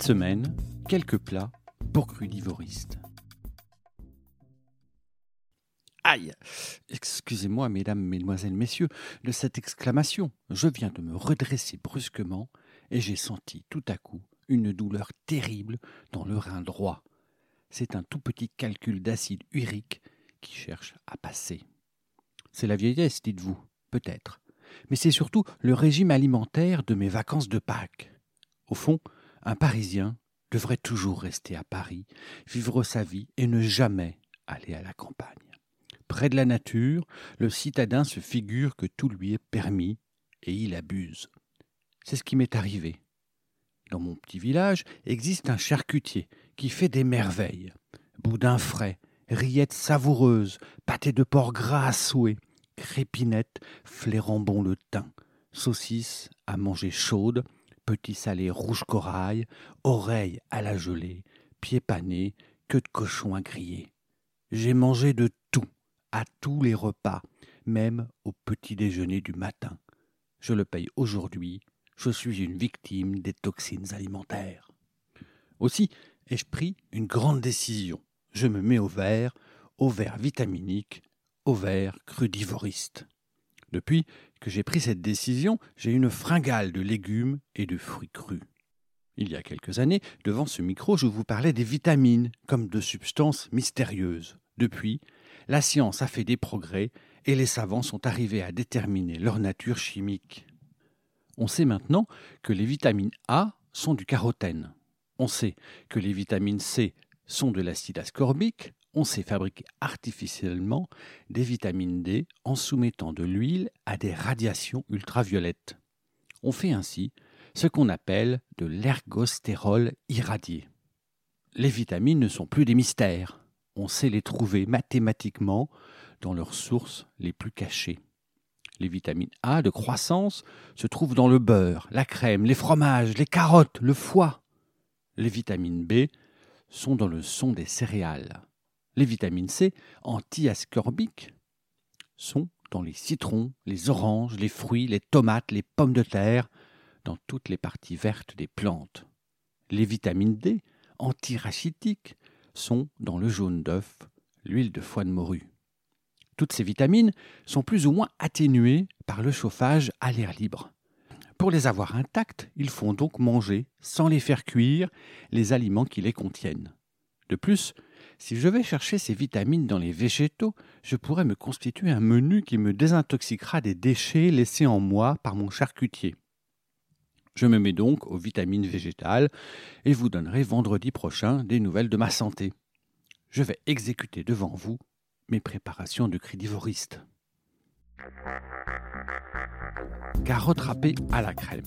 Semaine, quelques plats pour crudivoristes. Aïe Excusez-moi, mesdames, mesdemoiselles, messieurs, de cette exclamation. Je viens de me redresser brusquement et j'ai senti tout à coup une douleur terrible dans le rein droit. C'est un tout petit calcul d'acide urique qui cherche à passer. C'est la vieillesse, dites-vous, peut-être. Mais c'est surtout le régime alimentaire de mes vacances de Pâques. Au fond, un Parisien devrait toujours rester à Paris, vivre sa vie et ne jamais aller à la campagne. Près de la nature, le citadin se figure que tout lui est permis et il abuse. C'est ce qui m'est arrivé. Dans mon petit village existe un charcutier qui fait des merveilles. Boudin frais, rillettes savoureuses, pâté de porc gras à souhait, crépinettes flairant bon le teint, saucisses à manger chaudes, petits salés rouge corail, oreilles à la gelée, pieds panés, queue de cochon à griller. J'ai mangé de tout, à tous les repas, même au petit déjeuner du matin. Je le paye aujourd'hui, je suis une victime des toxines alimentaires. Aussi ai-je pris une grande décision je me mets au vert, au vert vitaminique, au vert crudivoriste. Depuis que j'ai pris cette décision, j'ai une fringale de légumes et de fruits crus. Il y a quelques années, devant ce micro, je vous parlais des vitamines comme de substances mystérieuses. Depuis, la science a fait des progrès et les savants sont arrivés à déterminer leur nature chimique. On sait maintenant que les vitamines A sont du carotène. On sait que les vitamines C sont de l'acide ascorbique, on sait fabriquer artificiellement des vitamines D en soumettant de l'huile à des radiations ultraviolettes. On fait ainsi ce qu'on appelle de l'ergostérol irradié. Les vitamines ne sont plus des mystères, on sait les trouver mathématiquement dans leurs sources les plus cachées. Les vitamines A de croissance se trouvent dans le beurre, la crème, les fromages, les carottes, le foie. Les vitamines B sont dans le son des céréales. Les vitamines C, anti-ascorbiques, sont dans les citrons, les oranges, les fruits, les tomates, les pommes de terre, dans toutes les parties vertes des plantes. Les vitamines D, antirachitiques, sont dans le jaune d'œuf, l'huile de foie de morue. Toutes ces vitamines sont plus ou moins atténuées par le chauffage à l'air libre. Pour les avoir intactes, il faut donc manger, sans les faire cuire, les aliments qui les contiennent. De plus, si je vais chercher ces vitamines dans les végétaux, je pourrais me constituer un menu qui me désintoxiquera des déchets laissés en moi par mon charcutier. Je me mets donc aux vitamines végétales et vous donnerai vendredi prochain des nouvelles de ma santé. Je vais exécuter devant vous mes préparations de cridivoriste carottes râpées à la crème.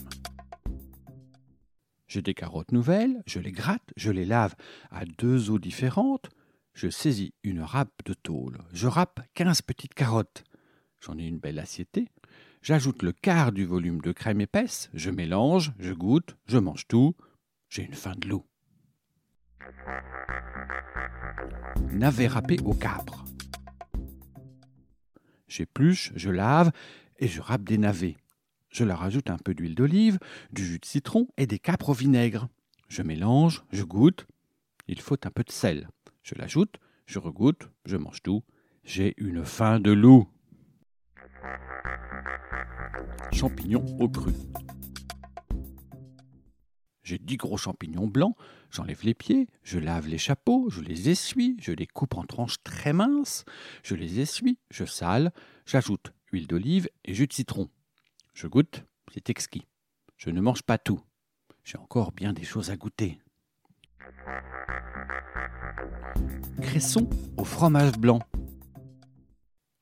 J'ai des carottes nouvelles, je les gratte, je les lave à deux eaux différentes, je saisis une râpe de tôle, je râpe quinze petites carottes. J'en ai une belle assiétée. J'ajoute le quart du volume de crème épaisse, je mélange, je goûte, je mange tout. J'ai une faim de loup. Navet râpé au capre. J'épluche, je lave et je râpe des navets. Je leur ajoute un peu d'huile d'olive, du jus de citron et des capres au vinaigre. Je mélange, je goûte. Il faut un peu de sel. Je l'ajoute, je regoute, je mange tout. J'ai une faim de loup. Champignons au cru. J'ai dix gros champignons blancs, j'enlève les pieds, je lave les chapeaux, je les essuie, je les coupe en tranches très minces, je les essuie, je sale, j'ajoute huile d'olive et jus de citron. Je goûte, c'est exquis. Je ne mange pas tout. J'ai encore bien des choses à goûter. Cresson au fromage blanc.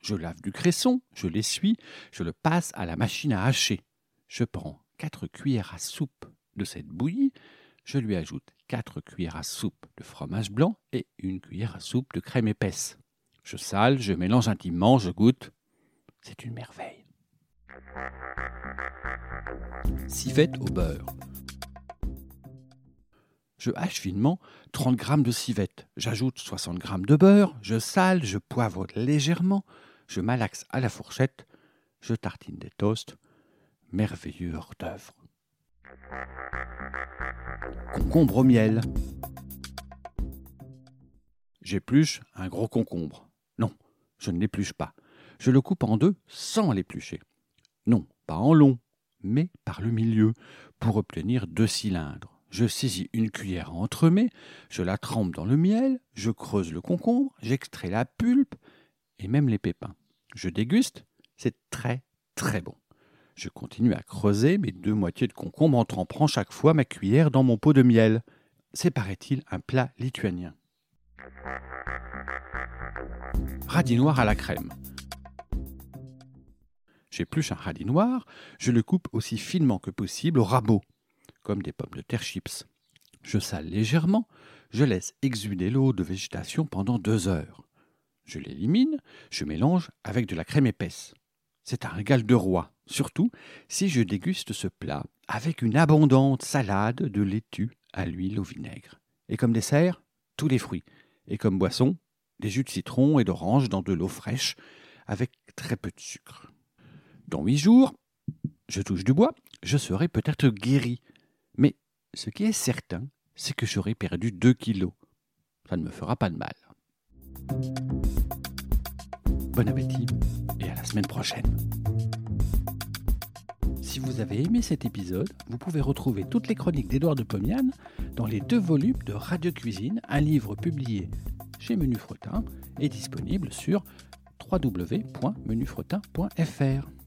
Je lave du cresson, je l'essuie, je le passe à la machine à hacher. Je prends quatre cuillères à soupe de cette bouillie, je lui ajoute 4 cuillères à soupe de fromage blanc et une cuillère à soupe de crème épaisse. Je sale, je mélange intimement, je goûte. C'est une merveille. Civette au beurre. Je hache finement 30 g de civette. J'ajoute 60 g de beurre. Je sale, je poivre légèrement. Je malaxe à la fourchette. Je tartine des toasts. Merveilleux hors d'œuvre. Concombre au miel. J'épluche un gros concombre. Non, je ne l'épluche pas. Je le coupe en deux sans l'éplucher. Non, pas en long, mais par le milieu, pour obtenir deux cylindres. Je saisis une cuillère à entremets, je la trempe dans le miel, je creuse le concombre, j'extrais la pulpe et même les pépins. Je déguste, c'est très très bon. Je continue à creuser mes deux moitiés de concombre en trempant chaque fois ma cuillère dans mon pot de miel. C'est, paraît-il, un plat lituanien. Radis noir à la crème. J'épluche un radis noir, je le coupe aussi finement que possible au rabot comme des pommes de terre chips. Je sale légèrement, je laisse exuder l'eau de végétation pendant deux heures. Je l'élimine, je mélange avec de la crème épaisse. C'est un régal de roi, surtout si je déguste ce plat avec une abondante salade de laitue à l'huile au vinaigre. Et comme dessert, tous les fruits. Et comme boisson, des jus de citron et d'orange dans de l'eau fraîche avec très peu de sucre. Dans huit jours, je touche du bois, je serai peut-être guéri mais ce qui est certain, c'est que j'aurai perdu 2 kilos. Ça ne me fera pas de mal. Bon appétit et à la semaine prochaine. Si vous avez aimé cet épisode, vous pouvez retrouver toutes les chroniques d'Édouard de Pomian dans les deux volumes de Radio Cuisine, un livre publié chez Menu Fretin et disponible sur www.menufretin.fr.